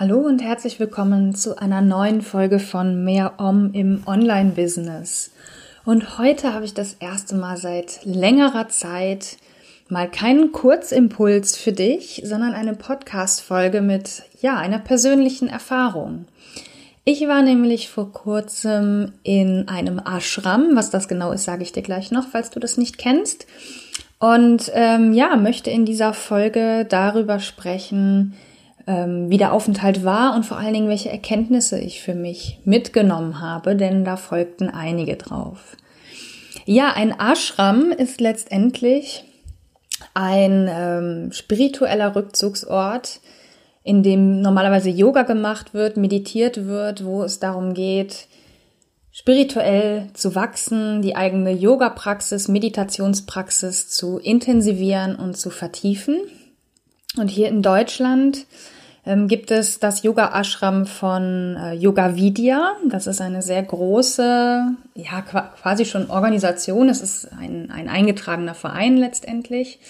Hallo und herzlich willkommen zu einer neuen Folge von Mehr Om im Online-Business. Und heute habe ich das erste Mal seit längerer Zeit mal keinen Kurzimpuls für dich, sondern eine Podcast-Folge mit, ja, einer persönlichen Erfahrung. Ich war nämlich vor kurzem in einem Ashram. Was das genau ist, sage ich dir gleich noch, falls du das nicht kennst. Und ähm, ja, möchte in dieser Folge darüber sprechen, ähm, wie der Aufenthalt war und vor allen Dingen, welche Erkenntnisse ich für mich mitgenommen habe, denn da folgten einige drauf. Ja, ein Ashram ist letztendlich ein ähm, spiritueller Rückzugsort, in dem normalerweise Yoga gemacht wird, meditiert wird, wo es darum geht, spirituell zu wachsen, die eigene Yoga-Praxis, Meditationspraxis zu intensivieren und zu vertiefen. Und hier in Deutschland ähm, gibt es das Yoga-Ashram von äh, Yoga Vidya. Das ist eine sehr große, ja, quasi schon Organisation. Es ist ein, ein eingetragener Verein letztendlich.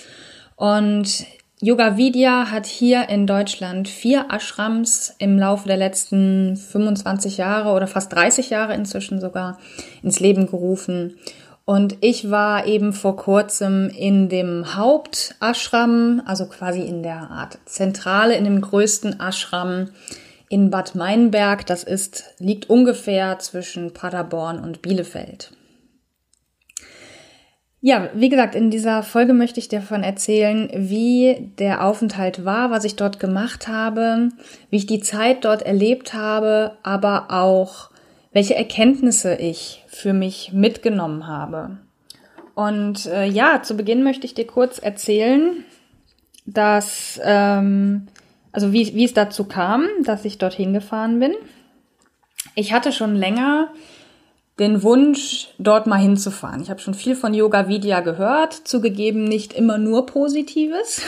Und Yoga Vidya hat hier in Deutschland vier Ashrams im Laufe der letzten 25 Jahre oder fast 30 Jahre inzwischen sogar ins Leben gerufen. Und ich war eben vor kurzem in dem Hauptashram, also quasi in der Art Zentrale, in dem größten Ashram in Bad Meinberg. Das ist, liegt ungefähr zwischen Paderborn und Bielefeld. Ja, wie gesagt, in dieser Folge möchte ich dir davon erzählen, wie der Aufenthalt war, was ich dort gemacht habe, wie ich die Zeit dort erlebt habe, aber auch welche Erkenntnisse ich für mich mitgenommen habe. Und äh, ja, zu Beginn möchte ich dir kurz erzählen, dass, ähm, also wie, wie es dazu kam, dass ich dorthin gefahren bin. Ich hatte schon länger den Wunsch, dort mal hinzufahren. Ich habe schon viel von Yoga Vidya gehört, zugegeben nicht immer nur Positives,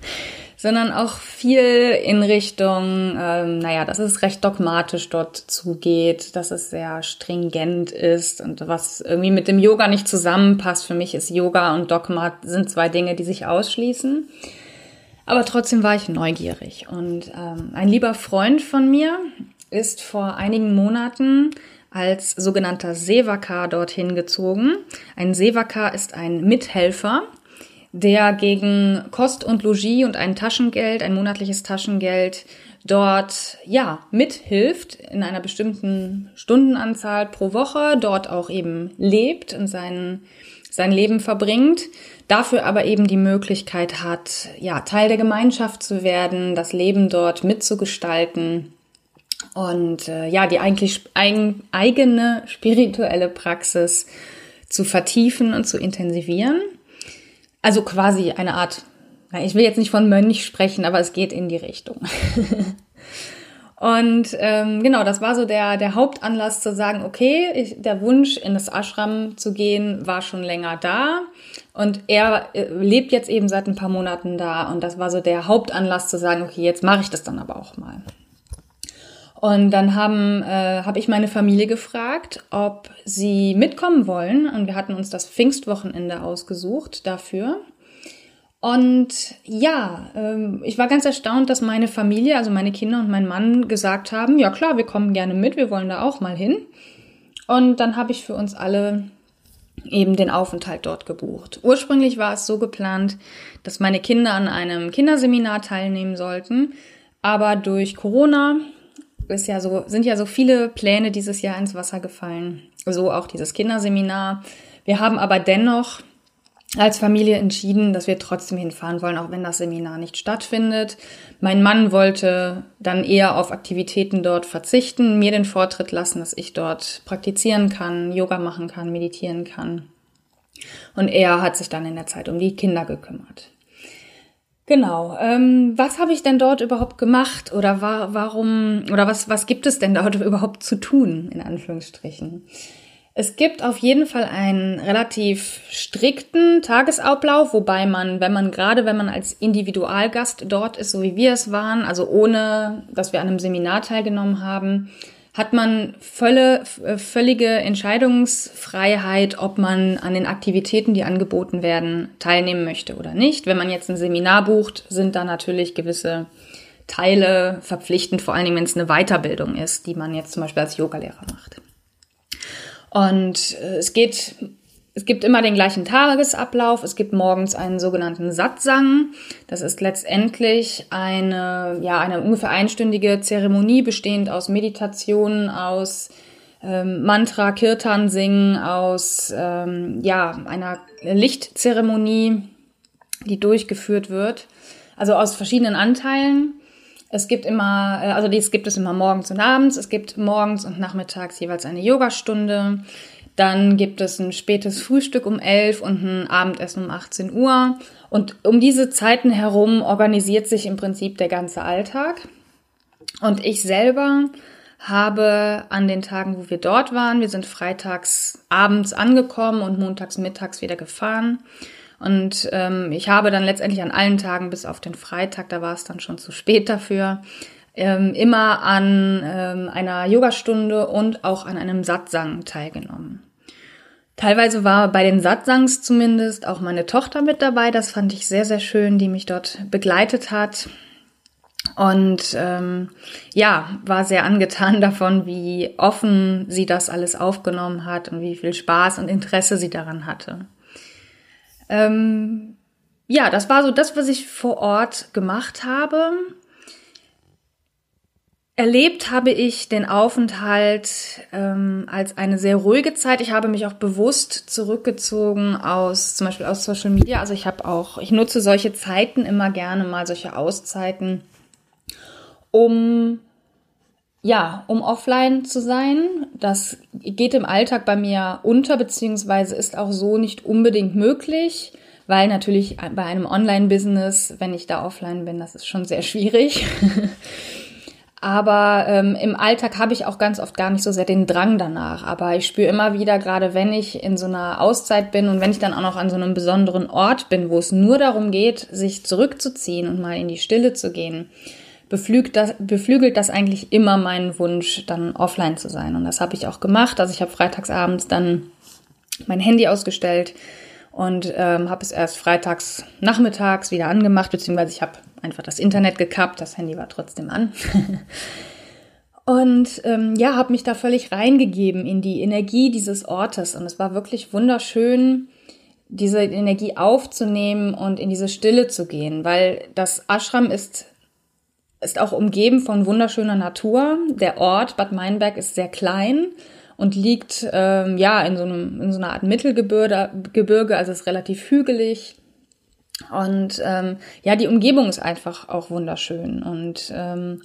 sondern auch viel in Richtung, ähm, naja, dass es recht dogmatisch dort zugeht, dass es sehr stringent ist und was irgendwie mit dem Yoga nicht zusammenpasst. Für mich ist Yoga und Dogma sind zwei Dinge, die sich ausschließen. Aber trotzdem war ich neugierig und ähm, ein lieber Freund von mir ist vor einigen Monaten als sogenannter Sevaka dorthin gezogen. Ein Sevaka ist ein Mithelfer, der gegen Kost und Logis und ein Taschengeld, ein monatliches Taschengeld dort ja mithilft in einer bestimmten Stundenanzahl pro Woche, dort auch eben lebt und sein, sein Leben verbringt, dafür aber eben die Möglichkeit hat, ja, Teil der Gemeinschaft zu werden, das Leben dort mitzugestalten und äh, ja, die eigentlich eigen, eigene spirituelle Praxis zu vertiefen und zu intensivieren. Also quasi eine Art, ich will jetzt nicht von Mönch sprechen, aber es geht in die Richtung. und ähm, genau, das war so der, der Hauptanlass zu sagen, okay, ich, der Wunsch in das Ashram zu gehen war schon länger da. Und er äh, lebt jetzt eben seit ein paar Monaten da. Und das war so der Hauptanlass zu sagen, okay, jetzt mache ich das dann aber auch mal. Und dann haben äh, habe ich meine Familie gefragt, ob sie mitkommen wollen. Und wir hatten uns das Pfingstwochenende ausgesucht dafür. Und ja, ähm, ich war ganz erstaunt, dass meine Familie, also meine Kinder und mein Mann gesagt haben, ja klar, wir kommen gerne mit, wir wollen da auch mal hin. Und dann habe ich für uns alle eben den Aufenthalt dort gebucht. Ursprünglich war es so geplant, dass meine Kinder an einem Kinderseminar teilnehmen sollten, aber durch Corona ist ja so, sind ja so viele Pläne dieses Jahr ins Wasser gefallen. So auch dieses Kinderseminar. Wir haben aber dennoch als Familie entschieden, dass wir trotzdem hinfahren wollen, auch wenn das Seminar nicht stattfindet. Mein Mann wollte dann eher auf Aktivitäten dort verzichten, mir den Vortritt lassen, dass ich dort praktizieren kann, Yoga machen kann, meditieren kann. Und er hat sich dann in der Zeit um die Kinder gekümmert. Genau. Ähm, was habe ich denn dort überhaupt gemacht oder war, warum oder was was gibt es denn dort überhaupt zu tun in Anführungsstrichen? Es gibt auf jeden Fall einen relativ strikten Tagesablauf, wobei man, wenn man gerade, wenn man als Individualgast dort ist, so wie wir es waren, also ohne, dass wir an einem Seminar teilgenommen haben, hat man völle, völlige Entscheidungsfreiheit, ob man an den Aktivitäten, die angeboten werden, teilnehmen möchte oder nicht. Wenn man jetzt ein Seminar bucht, sind da natürlich gewisse Teile verpflichtend, vor allen Dingen, wenn es eine Weiterbildung ist, die man jetzt zum Beispiel als Yogalehrer macht. Und äh, es geht, es gibt immer den gleichen Tagesablauf. Es gibt morgens einen sogenannten Satsang. Das ist letztendlich eine, ja, eine ungefähr einstündige Zeremonie bestehend aus Meditationen, aus ähm, Mantra, Kirtan singen, aus ähm, ja, einer Lichtzeremonie, die durchgeführt wird. Also aus verschiedenen Anteilen. Es gibt immer, äh, also dies gibt es immer morgens und abends. Es gibt morgens und nachmittags jeweils eine Yogastunde. Dann gibt es ein spätes Frühstück um 11 und ein Abendessen um 18 Uhr. Und um diese Zeiten herum organisiert sich im Prinzip der ganze Alltag. Und ich selber habe an den Tagen, wo wir dort waren, wir sind freitags abends angekommen und montags mittags wieder gefahren, und ähm, ich habe dann letztendlich an allen Tagen bis auf den Freitag, da war es dann schon zu spät dafür, ähm, immer an ähm, einer Yogastunde und auch an einem Satsang teilgenommen. Teilweise war bei den Satsangs zumindest auch meine Tochter mit dabei. Das fand ich sehr, sehr schön, die mich dort begleitet hat. Und ähm, ja, war sehr angetan davon, wie offen sie das alles aufgenommen hat und wie viel Spaß und Interesse sie daran hatte. Ähm, ja, das war so das, was ich vor Ort gemacht habe. Erlebt habe ich den Aufenthalt ähm, als eine sehr ruhige Zeit. Ich habe mich auch bewusst zurückgezogen aus zum Beispiel aus Social Media. Also ich habe auch, ich nutze solche Zeiten immer gerne mal, solche Auszeiten, um ja, um offline zu sein. Das geht im Alltag bei mir unter, beziehungsweise ist auch so nicht unbedingt möglich, weil natürlich bei einem Online-Business, wenn ich da offline bin, das ist schon sehr schwierig. Aber ähm, im Alltag habe ich auch ganz oft gar nicht so sehr den Drang danach. Aber ich spüre immer wieder, gerade wenn ich in so einer Auszeit bin und wenn ich dann auch noch an so einem besonderen Ort bin, wo es nur darum geht, sich zurückzuziehen und mal in die Stille zu gehen, beflügelt das, beflügelt das eigentlich immer meinen Wunsch, dann offline zu sein. Und das habe ich auch gemacht. Also ich habe freitagsabends dann mein Handy ausgestellt und ähm, habe es erst freitags nachmittags wieder angemacht, beziehungsweise ich habe einfach das Internet gekappt, das Handy war trotzdem an. und ähm, ja, habe mich da völlig reingegeben in die Energie dieses Ortes und es war wirklich wunderschön, diese Energie aufzunehmen und in diese Stille zu gehen, weil das Ashram ist ist auch umgeben von wunderschöner Natur. Der Ort Bad Meinberg ist sehr klein und liegt ähm, ja in so, einem, in so einer Art Mittelgebirge, Gebirge, also ist relativ hügelig. Und ähm, ja, die Umgebung ist einfach auch wunderschön. Und ähm,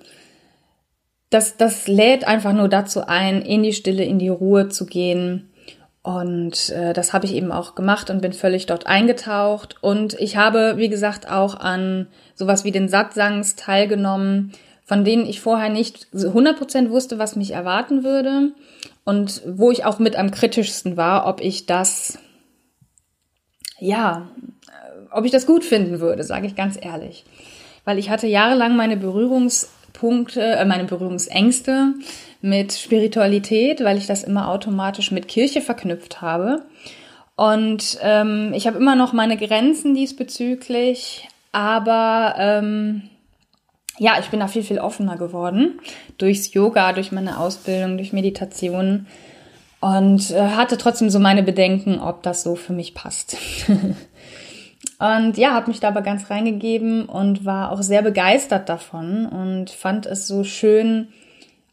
das, das lädt einfach nur dazu ein, in die Stille, in die Ruhe zu gehen. Und äh, das habe ich eben auch gemacht und bin völlig dort eingetaucht. Und ich habe, wie gesagt, auch an sowas wie den Satsangs teilgenommen, von denen ich vorher nicht 100% wusste, was mich erwarten würde. Und wo ich auch mit am kritischsten war, ob ich das, ja, ob ich das gut finden würde, sage ich ganz ehrlich. Weil ich hatte jahrelang meine Berührungspunkte, äh, meine Berührungsängste mit Spiritualität, weil ich das immer automatisch mit Kirche verknüpft habe. Und ähm, ich habe immer noch meine Grenzen diesbezüglich, aber ähm, ja, ich bin da viel, viel offener geworden durchs Yoga, durch meine Ausbildung, durch Meditation und äh, hatte trotzdem so meine Bedenken, ob das so für mich passt. und ja, habe mich da aber ganz reingegeben und war auch sehr begeistert davon und fand es so schön,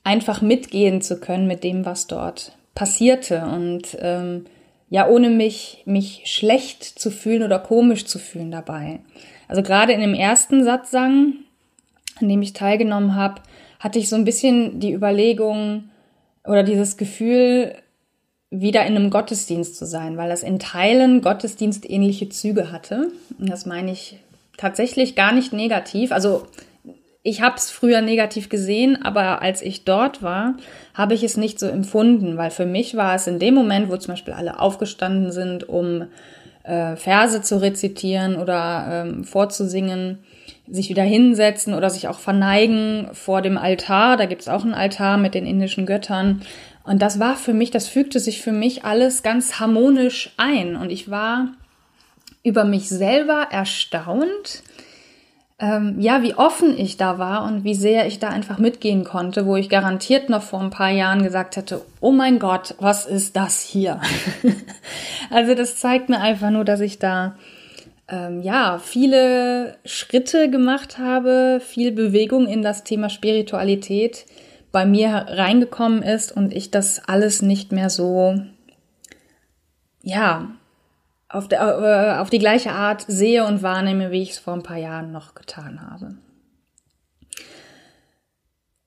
einfach mitgehen zu können mit dem, was dort passierte und ähm, ja, ohne mich, mich schlecht zu fühlen oder komisch zu fühlen dabei. Also gerade in dem ersten Satzsang, an dem ich teilgenommen habe, hatte ich so ein bisschen die Überlegung oder dieses Gefühl, wieder in einem Gottesdienst zu sein, weil das in Teilen Gottesdienstähnliche Züge hatte. Und das meine ich tatsächlich gar nicht negativ. Also ich habe es früher negativ gesehen, aber als ich dort war, habe ich es nicht so empfunden, weil für mich war es in dem Moment, wo zum Beispiel alle aufgestanden sind, um äh, Verse zu rezitieren oder ähm, vorzusingen, sich wieder hinsetzen oder sich auch verneigen vor dem Altar. Da gibt's auch einen Altar mit den indischen Göttern. Und das war für mich, das fügte sich für mich alles ganz harmonisch ein. Und ich war über mich selber erstaunt, ähm, ja, wie offen ich da war und wie sehr ich da einfach mitgehen konnte, wo ich garantiert noch vor ein paar Jahren gesagt hätte, oh mein Gott, was ist das hier? also das zeigt mir einfach nur, dass ich da ähm, ja viele Schritte gemacht habe, viel Bewegung in das Thema Spiritualität bei mir reingekommen ist und ich das alles nicht mehr so ja auf, der, äh, auf die gleiche Art sehe und wahrnehme, wie ich es vor ein paar Jahren noch getan habe.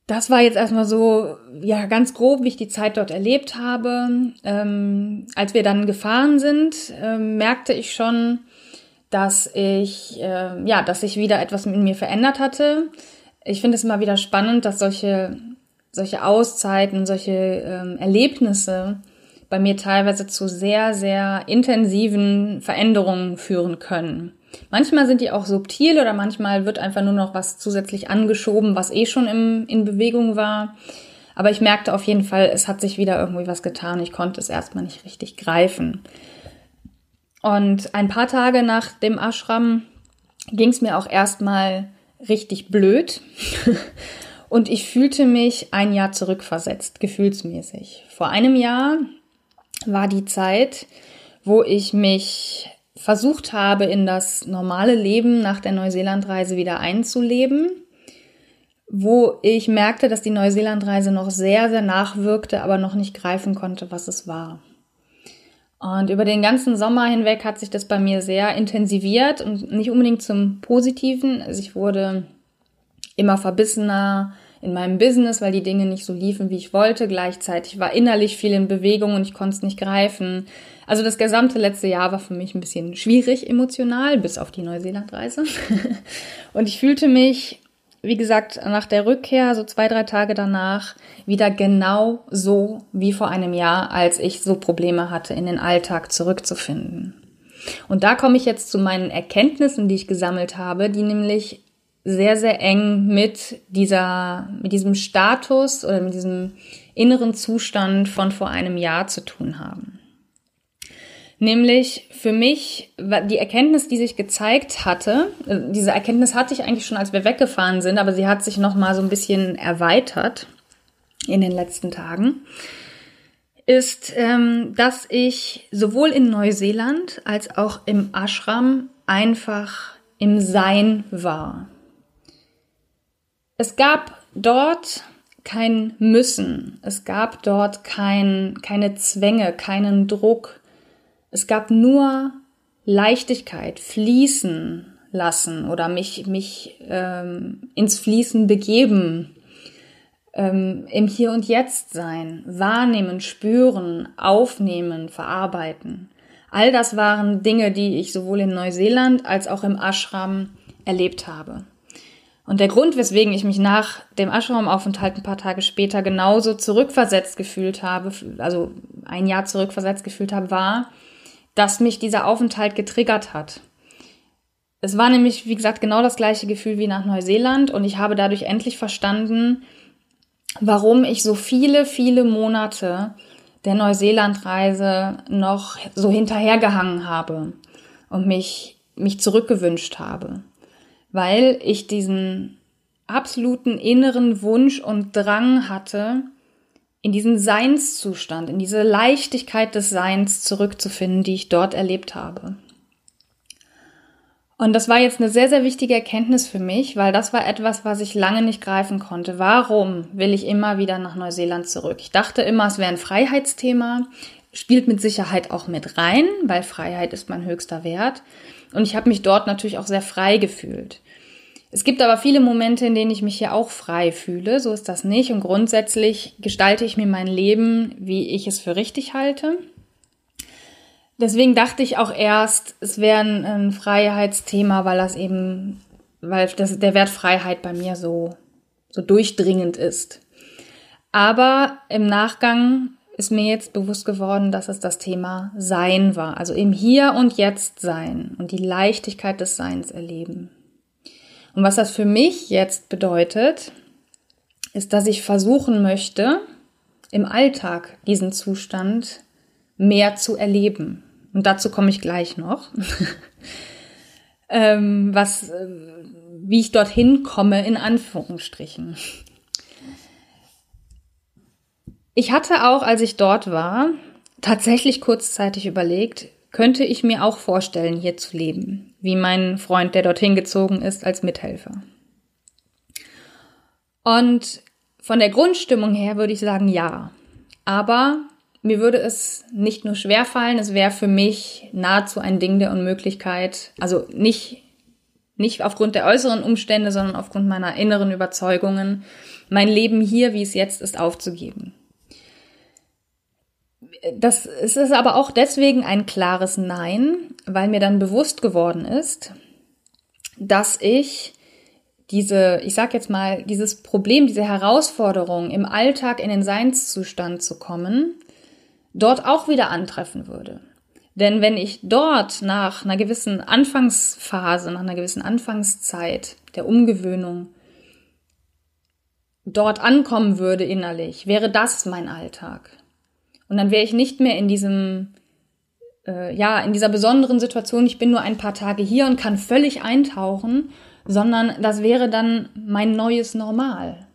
Das war jetzt erstmal so, ja, ganz grob, wie ich die Zeit dort erlebt habe. Ähm, als wir dann gefahren sind, äh, merkte ich schon, dass ich, äh, ja, dass sich wieder etwas in mir verändert hatte. Ich finde es immer wieder spannend, dass solche, solche Auszeiten, solche ähm, Erlebnisse bei mir teilweise zu sehr, sehr intensiven Veränderungen führen können. Manchmal sind die auch subtil oder manchmal wird einfach nur noch was zusätzlich angeschoben, was eh schon im, in Bewegung war. Aber ich merkte auf jeden Fall, es hat sich wieder irgendwie was getan. Ich konnte es erstmal nicht richtig greifen. Und ein paar Tage nach dem Ashram ging es mir auch erstmal richtig blöd. Und ich fühlte mich ein Jahr zurückversetzt, gefühlsmäßig. Vor einem Jahr war die Zeit, wo ich mich versucht habe, in das normale Leben nach der Neuseelandreise wieder einzuleben, wo ich merkte, dass die Neuseelandreise noch sehr, sehr nachwirkte, aber noch nicht greifen konnte, was es war. Und über den ganzen Sommer hinweg hat sich das bei mir sehr intensiviert und nicht unbedingt zum Positiven. Also ich wurde immer verbissener, in meinem Business, weil die Dinge nicht so liefen, wie ich wollte. Gleichzeitig war innerlich viel in Bewegung und ich konnte es nicht greifen. Also das gesamte letzte Jahr war für mich ein bisschen schwierig emotional, bis auf die Neuseelandreise. und ich fühlte mich, wie gesagt, nach der Rückkehr, so zwei, drei Tage danach, wieder genau so wie vor einem Jahr, als ich so Probleme hatte, in den Alltag zurückzufinden. Und da komme ich jetzt zu meinen Erkenntnissen, die ich gesammelt habe, die nämlich sehr, sehr eng mit dieser, mit diesem Status oder mit diesem inneren Zustand von vor einem Jahr zu tun haben. Nämlich für mich die Erkenntnis, die sich gezeigt hatte, äh, diese Erkenntnis hatte ich eigentlich schon, als wir weggefahren sind, aber sie hat sich noch mal so ein bisschen erweitert in den letzten Tagen, ist, ähm, dass ich sowohl in Neuseeland als auch im Ashram einfach im Sein war. Es gab dort kein Müssen, es gab dort kein, keine Zwänge, keinen Druck. Es gab nur Leichtigkeit, Fließen lassen oder mich, mich ähm, ins Fließen begeben, ähm, im Hier und Jetzt sein, wahrnehmen, spüren, aufnehmen, verarbeiten. All das waren Dinge, die ich sowohl in Neuseeland als auch im Ashram erlebt habe. Und der Grund, weswegen ich mich nach dem Ashram-Aufenthalt ein paar Tage später genauso zurückversetzt gefühlt habe, also ein Jahr zurückversetzt gefühlt habe, war, dass mich dieser Aufenthalt getriggert hat. Es war nämlich, wie gesagt, genau das gleiche Gefühl wie nach Neuseeland und ich habe dadurch endlich verstanden, warum ich so viele, viele Monate der Neuseelandreise noch so hinterhergehangen habe und mich, mich zurückgewünscht habe weil ich diesen absoluten inneren Wunsch und Drang hatte, in diesen Seinszustand, in diese Leichtigkeit des Seins zurückzufinden, die ich dort erlebt habe. Und das war jetzt eine sehr, sehr wichtige Erkenntnis für mich, weil das war etwas, was ich lange nicht greifen konnte. Warum will ich immer wieder nach Neuseeland zurück? Ich dachte immer, es wäre ein Freiheitsthema, spielt mit Sicherheit auch mit rein, weil Freiheit ist mein höchster Wert. Und ich habe mich dort natürlich auch sehr frei gefühlt. Es gibt aber viele Momente, in denen ich mich hier auch frei fühle. So ist das nicht. Und grundsätzlich gestalte ich mir mein Leben, wie ich es für richtig halte. deswegen dachte ich auch erst, es wäre ein, ein Freiheitsthema, weil das eben, weil das, der Wert Freiheit bei mir so, so durchdringend ist. Aber im Nachgang ist mir jetzt bewusst geworden, dass es das Thema Sein war. Also im Hier und Jetzt sein und die Leichtigkeit des Seins erleben. Und was das für mich jetzt bedeutet, ist, dass ich versuchen möchte, im Alltag diesen Zustand mehr zu erleben. Und dazu komme ich gleich noch. ähm, was, äh, wie ich dorthin komme, in Anführungsstrichen. Ich hatte auch, als ich dort war, tatsächlich kurzzeitig überlegt, könnte ich mir auch vorstellen, hier zu leben, wie mein Freund, der dorthin gezogen ist, als Mithelfer. Und von der Grundstimmung her würde ich sagen, ja. Aber mir würde es nicht nur schwer fallen, es wäre für mich nahezu ein Ding der Unmöglichkeit. Also nicht, nicht aufgrund der äußeren Umstände, sondern aufgrund meiner inneren Überzeugungen, mein Leben hier, wie es jetzt ist, aufzugeben das es ist aber auch deswegen ein klares Nein, weil mir dann bewusst geworden ist, dass ich diese, ich sag jetzt mal, dieses Problem, diese Herausforderung im Alltag in den Seinszustand zu kommen, dort auch wieder antreffen würde. Denn wenn ich dort nach einer gewissen Anfangsphase, nach einer gewissen Anfangszeit der Umgewöhnung dort ankommen würde innerlich, wäre das mein Alltag. Und dann wäre ich nicht mehr in diesem, äh, ja, in dieser besonderen Situation, ich bin nur ein paar Tage hier und kann völlig eintauchen, sondern das wäre dann mein neues Normal.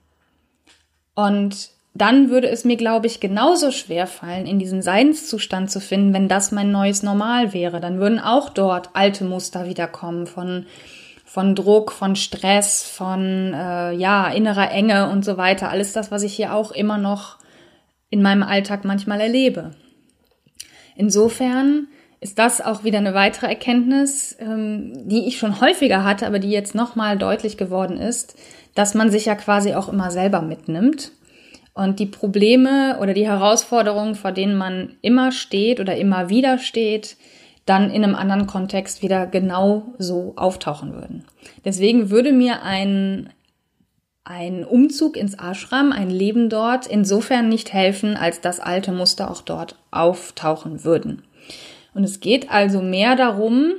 Und dann würde es mir, glaube ich, genauso schwer fallen, in diesen Seinszustand zu finden, wenn das mein neues Normal wäre. Dann würden auch dort alte Muster wiederkommen von, von Druck, von Stress, von äh, ja, innerer Enge und so weiter. Alles das, was ich hier auch immer noch in meinem Alltag manchmal erlebe. Insofern ist das auch wieder eine weitere Erkenntnis, ähm, die ich schon häufiger hatte, aber die jetzt nochmal deutlich geworden ist, dass man sich ja quasi auch immer selber mitnimmt und die Probleme oder die Herausforderungen, vor denen man immer steht oder immer wieder steht, dann in einem anderen Kontext wieder genau so auftauchen würden. Deswegen würde mir ein ein Umzug ins Ashram, ein Leben dort insofern nicht helfen, als dass alte Muster auch dort auftauchen würden. Und es geht also mehr darum,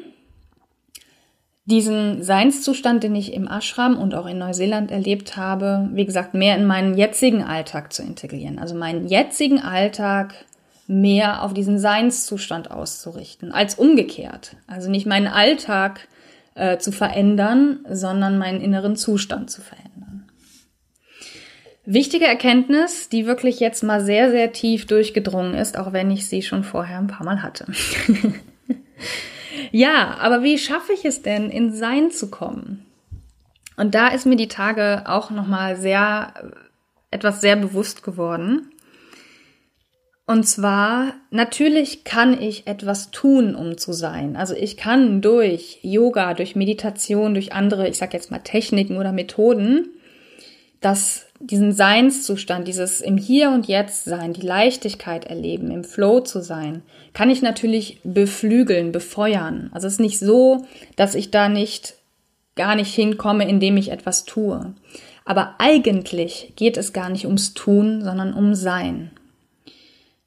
diesen Seinszustand, den ich im Ashram und auch in Neuseeland erlebt habe, wie gesagt, mehr in meinen jetzigen Alltag zu integrieren. Also meinen jetzigen Alltag mehr auf diesen Seinszustand auszurichten, als umgekehrt. Also nicht meinen Alltag äh, zu verändern, sondern meinen inneren Zustand zu verändern. Wichtige Erkenntnis, die wirklich jetzt mal sehr, sehr tief durchgedrungen ist, auch wenn ich sie schon vorher ein paar Mal hatte. ja, aber wie schaffe ich es denn, in Sein zu kommen? Und da ist mir die Tage auch nochmal sehr, etwas sehr bewusst geworden. Und zwar, natürlich kann ich etwas tun, um zu sein. Also ich kann durch Yoga, durch Meditation, durch andere, ich sag jetzt mal Techniken oder Methoden, das diesen Seinszustand, dieses im Hier und Jetzt sein, die Leichtigkeit erleben, im Flow zu sein, kann ich natürlich beflügeln, befeuern. Also es ist nicht so, dass ich da nicht gar nicht hinkomme, indem ich etwas tue. Aber eigentlich geht es gar nicht ums Tun, sondern um Sein.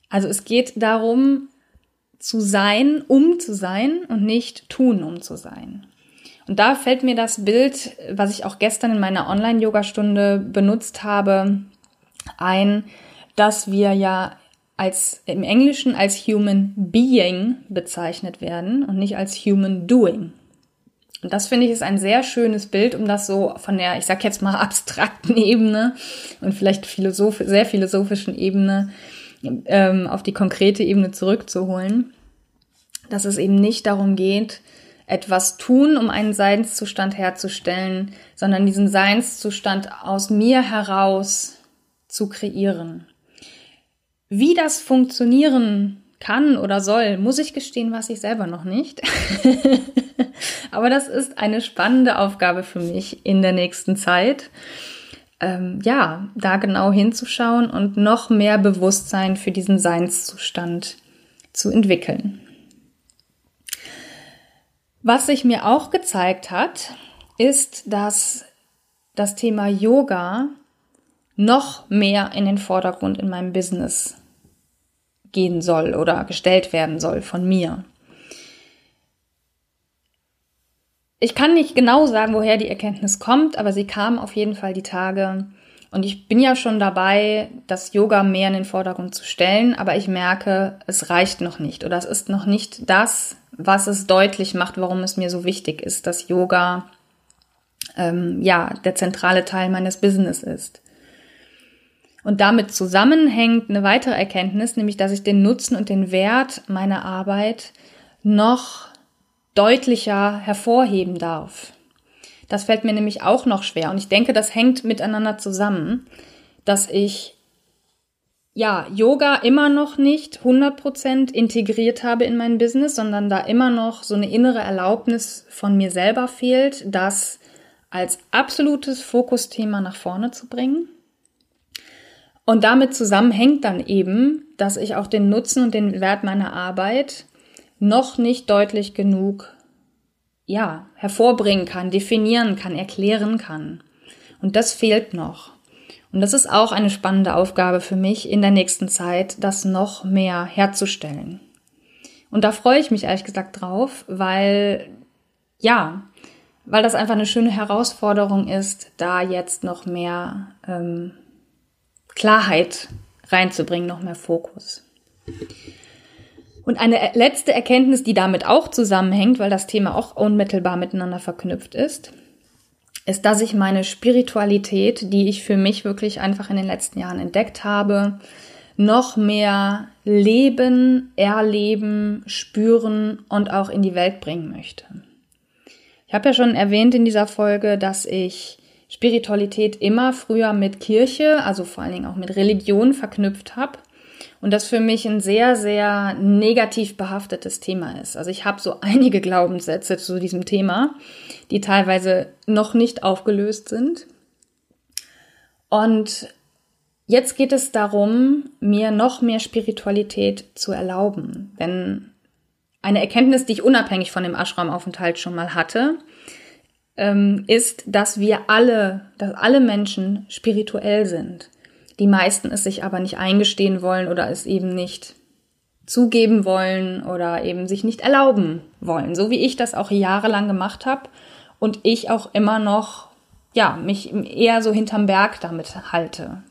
Also es geht darum, zu sein, um zu sein und nicht tun, um zu sein. Und da fällt mir das Bild, was ich auch gestern in meiner Online-Yoga-Stunde benutzt habe, ein, dass wir ja als im Englischen als Human Being bezeichnet werden und nicht als Human Doing. Und das finde ich ist ein sehr schönes Bild, um das so von der, ich sag jetzt mal, abstrakten Ebene und vielleicht philosoph sehr philosophischen Ebene ähm, auf die konkrete Ebene zurückzuholen. Dass es eben nicht darum geht, etwas tun, um einen Seinszustand herzustellen, sondern diesen Seinszustand aus mir heraus zu kreieren. Wie das funktionieren kann oder soll, muss ich gestehen, weiß ich selber noch nicht. Aber das ist eine spannende Aufgabe für mich in der nächsten Zeit. Ähm, ja, da genau hinzuschauen und noch mehr Bewusstsein für diesen Seinszustand zu entwickeln. Was sich mir auch gezeigt hat, ist, dass das Thema Yoga noch mehr in den Vordergrund in meinem Business gehen soll oder gestellt werden soll von mir. Ich kann nicht genau sagen, woher die Erkenntnis kommt, aber sie kam auf jeden Fall die Tage. Und ich bin ja schon dabei, das Yoga mehr in den Vordergrund zu stellen, aber ich merke, es reicht noch nicht oder es ist noch nicht das, was es deutlich macht, warum es mir so wichtig ist, dass Yoga ähm, ja der zentrale Teil meines Business ist. Und damit zusammenhängt eine weitere Erkenntnis, nämlich dass ich den Nutzen und den Wert meiner Arbeit noch deutlicher hervorheben darf. Das fällt mir nämlich auch noch schwer und ich denke, das hängt miteinander zusammen, dass ich ja, Yoga immer noch nicht 100% integriert habe in mein Business, sondern da immer noch so eine innere Erlaubnis von mir selber fehlt, das als absolutes Fokusthema nach vorne zu bringen. Und damit zusammenhängt dann eben, dass ich auch den Nutzen und den Wert meiner Arbeit noch nicht deutlich genug, ja, hervorbringen kann, definieren kann, erklären kann. Und das fehlt noch. Und das ist auch eine spannende Aufgabe für mich in der nächsten Zeit, das noch mehr herzustellen. Und da freue ich mich ehrlich gesagt drauf, weil, ja, weil das einfach eine schöne Herausforderung ist, da jetzt noch mehr ähm, Klarheit reinzubringen, noch mehr Fokus. Und eine letzte Erkenntnis, die damit auch zusammenhängt, weil das Thema auch unmittelbar miteinander verknüpft ist, ist, dass ich meine Spiritualität, die ich für mich wirklich einfach in den letzten Jahren entdeckt habe, noch mehr leben, erleben, spüren und auch in die Welt bringen möchte. Ich habe ja schon erwähnt in dieser Folge, dass ich Spiritualität immer früher mit Kirche, also vor allen Dingen auch mit Religion verknüpft habe und das für mich ein sehr, sehr negativ behaftetes Thema ist. Also ich habe so einige Glaubenssätze zu diesem Thema, die teilweise noch nicht aufgelöst sind. Und jetzt geht es darum, mir noch mehr Spiritualität zu erlauben. Denn eine Erkenntnis, die ich unabhängig von dem Ashram-Aufenthalt schon mal hatte, ähm, ist, dass wir alle, dass alle Menschen spirituell sind. Die meisten es sich aber nicht eingestehen wollen oder es eben nicht zugeben wollen oder eben sich nicht erlauben wollen, so wie ich das auch jahrelang gemacht habe und ich auch immer noch ja, mich eher so hinterm Berg damit halte.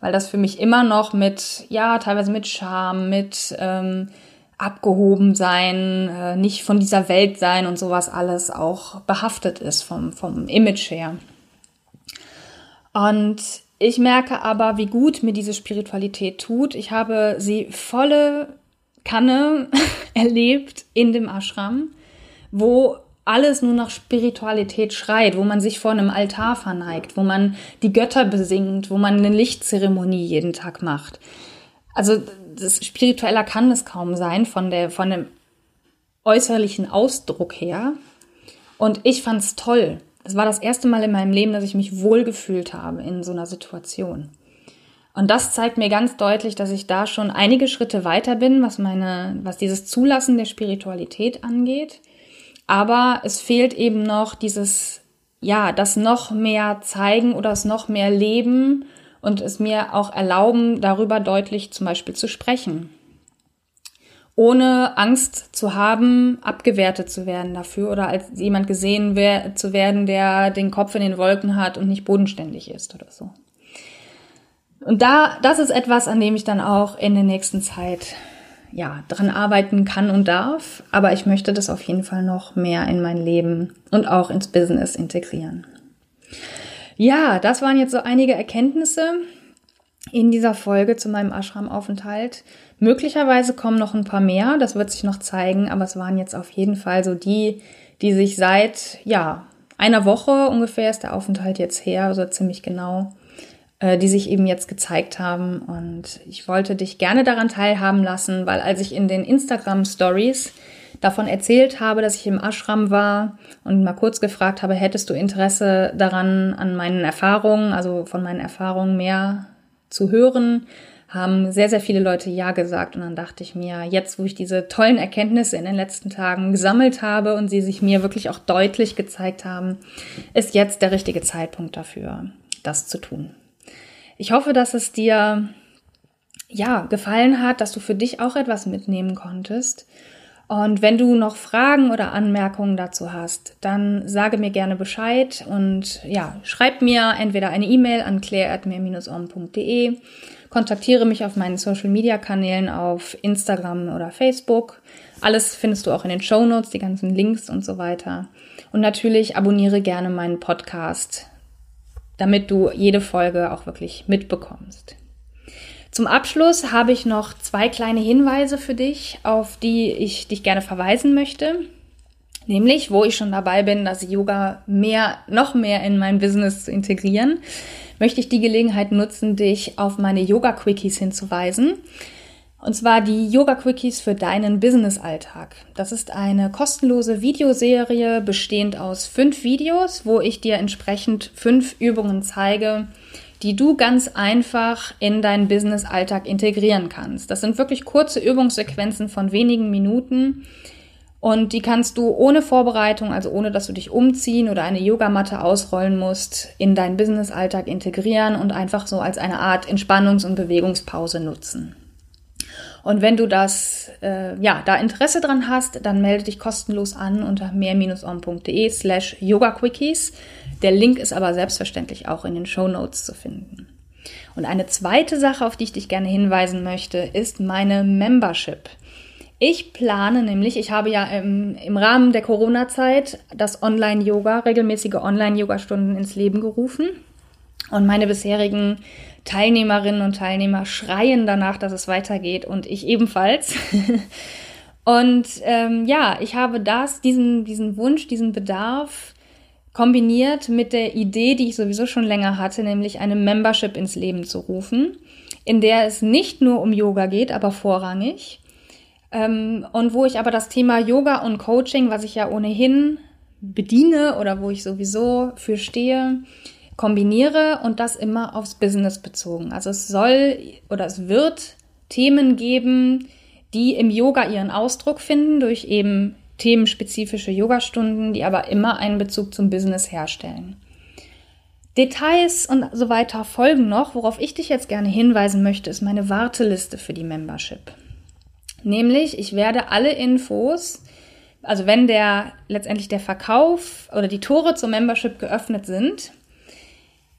Weil das für mich immer noch mit, ja, teilweise mit Scham, mit ähm, abgehoben sein, äh, nicht von dieser Welt sein und sowas alles auch behaftet ist vom, vom Image her. Und ich merke aber, wie gut mir diese Spiritualität tut. Ich habe sie volle Kanne erlebt in dem Ashram, wo alles nur nach Spiritualität schreit, wo man sich vor einem Altar verneigt, wo man die Götter besingt, wo man eine Lichtzeremonie jeden Tag macht. Also das spiritueller kann es kaum sein von der von dem äußerlichen Ausdruck her. Und ich fand's toll. Es war das erste Mal in meinem Leben, dass ich mich wohlgefühlt habe in so einer Situation. Und das zeigt mir ganz deutlich, dass ich da schon einige Schritte weiter bin, was meine, was dieses Zulassen der Spiritualität angeht. Aber es fehlt eben noch dieses, ja, das noch mehr zeigen oder das noch mehr leben und es mir auch erlauben, darüber deutlich zum Beispiel zu sprechen. Ohne Angst zu haben, abgewertet zu werden dafür oder als jemand gesehen wer zu werden, der den Kopf in den Wolken hat und nicht bodenständig ist oder so. Und da, das ist etwas, an dem ich dann auch in der nächsten Zeit ja, dran arbeiten kann und darf, aber ich möchte das auf jeden Fall noch mehr in mein Leben und auch ins Business integrieren. Ja, das waren jetzt so einige Erkenntnisse in dieser Folge zu meinem Ashram-Aufenthalt. Möglicherweise kommen noch ein paar mehr, das wird sich noch zeigen, aber es waren jetzt auf jeden Fall so die, die sich seit, ja, einer Woche ungefähr ist der Aufenthalt jetzt her, also ziemlich genau, äh, die sich eben jetzt gezeigt haben. Und ich wollte dich gerne daran teilhaben lassen, weil als ich in den Instagram Stories davon erzählt habe, dass ich im Ashram war und mal kurz gefragt habe, hättest du Interesse daran, an meinen Erfahrungen, also von meinen Erfahrungen mehr zu hören, haben sehr, sehr viele Leute Ja gesagt. Und dann dachte ich mir, jetzt, wo ich diese tollen Erkenntnisse in den letzten Tagen gesammelt habe und sie sich mir wirklich auch deutlich gezeigt haben, ist jetzt der richtige Zeitpunkt dafür, das zu tun. Ich hoffe, dass es dir ja gefallen hat, dass du für dich auch etwas mitnehmen konntest. Und wenn du noch Fragen oder Anmerkungen dazu hast, dann sage mir gerne Bescheid und ja, schreib mir entweder eine E-Mail an claire.mehr-om.de Kontaktiere mich auf meinen Social Media Kanälen auf Instagram oder Facebook. Alles findest du auch in den Show Notes, die ganzen Links und so weiter. Und natürlich abonniere gerne meinen Podcast, damit du jede Folge auch wirklich mitbekommst. Zum Abschluss habe ich noch zwei kleine Hinweise für dich, auf die ich dich gerne verweisen möchte. Nämlich, wo ich schon dabei bin, das Yoga mehr, noch mehr in mein Business zu integrieren möchte ich die Gelegenheit nutzen, dich auf meine Yoga-Quickies hinzuweisen. Und zwar die Yoga-Quickies für deinen Business-Alltag. Das ist eine kostenlose Videoserie bestehend aus fünf Videos, wo ich dir entsprechend fünf Übungen zeige, die du ganz einfach in deinen Business-Alltag integrieren kannst. Das sind wirklich kurze Übungssequenzen von wenigen Minuten, und die kannst du ohne Vorbereitung, also ohne dass du dich umziehen oder eine Yogamatte ausrollen musst, in deinen Business-Alltag integrieren und einfach so als eine Art Entspannungs- und Bewegungspause nutzen. Und wenn du das, äh, ja, da Interesse dran hast, dann melde dich kostenlos an unter mehr-on.de slash yogaquickies. Der Link ist aber selbstverständlich auch in den Show Notes zu finden. Und eine zweite Sache, auf die ich dich gerne hinweisen möchte, ist meine Membership. Ich plane nämlich, ich habe ja im, im Rahmen der Corona-Zeit das Online-Yoga, regelmäßige Online-Yoga-Stunden ins Leben gerufen. Und meine bisherigen Teilnehmerinnen und Teilnehmer schreien danach, dass es weitergeht und ich ebenfalls. und ähm, ja, ich habe das, diesen, diesen Wunsch, diesen Bedarf kombiniert mit der Idee, die ich sowieso schon länger hatte, nämlich eine Membership ins Leben zu rufen, in der es nicht nur um Yoga geht, aber vorrangig ähm, und wo ich aber das Thema Yoga und Coaching, was ich ja ohnehin bediene oder wo ich sowieso für stehe, kombiniere und das immer aufs Business bezogen. Also es soll oder es wird Themen geben, die im Yoga ihren Ausdruck finden durch eben themenspezifische Yogastunden, die aber immer einen Bezug zum Business herstellen. Details und so weiter folgen noch. Worauf ich dich jetzt gerne hinweisen möchte, ist meine Warteliste für die Membership. Nämlich, ich werde alle Infos, also wenn der letztendlich der Verkauf oder die Tore zur Membership geöffnet sind,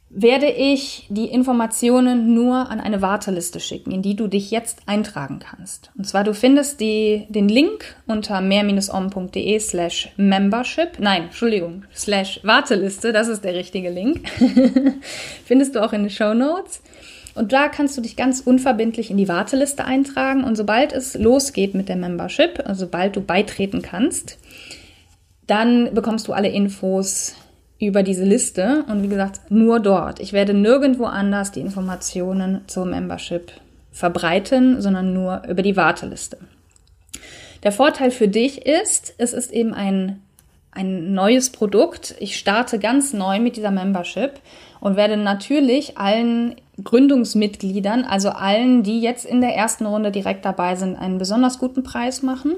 werde ich die Informationen nur an eine Warteliste schicken, in die du dich jetzt eintragen kannst. Und zwar, du findest die, den Link unter mehr-om.de slash membership, nein, Entschuldigung, slash Warteliste, das ist der richtige Link. findest du auch in den Show Notes. Und da kannst du dich ganz unverbindlich in die Warteliste eintragen. Und sobald es losgeht mit der Membership, also sobald du beitreten kannst, dann bekommst du alle Infos über diese Liste. Und wie gesagt, nur dort. Ich werde nirgendwo anders die Informationen zur Membership verbreiten, sondern nur über die Warteliste. Der Vorteil für dich ist, es ist eben ein, ein neues Produkt. Ich starte ganz neu mit dieser Membership und werde natürlich allen Gründungsmitgliedern, also allen, die jetzt in der ersten Runde direkt dabei sind, einen besonders guten Preis machen.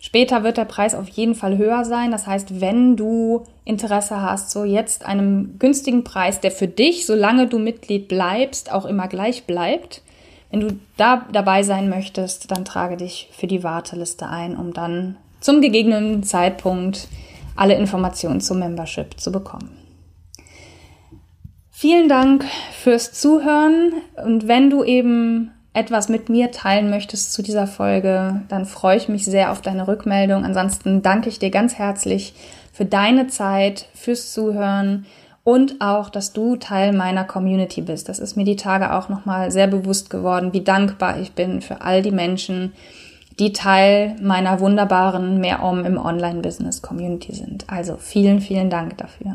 Später wird der Preis auf jeden Fall höher sein. Das heißt, wenn du Interesse hast, so jetzt einem günstigen Preis, der für dich, solange du Mitglied bleibst, auch immer gleich bleibt, wenn du da dabei sein möchtest, dann trage dich für die Warteliste ein, um dann zum gegebenen Zeitpunkt alle Informationen zum Membership zu bekommen. Vielen Dank fürs Zuhören und wenn du eben etwas mit mir teilen möchtest zu dieser Folge, dann freue ich mich sehr auf deine Rückmeldung. Ansonsten danke ich dir ganz herzlich für deine Zeit, fürs Zuhören und auch, dass du Teil meiner Community bist. Das ist mir die Tage auch nochmal sehr bewusst geworden, wie dankbar ich bin für all die Menschen, die Teil meiner wunderbaren Mehr Om im Online-Business Community sind. Also vielen, vielen Dank dafür.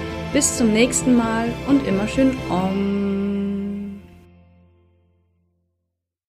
Bis zum nächsten Mal und immer schön Om.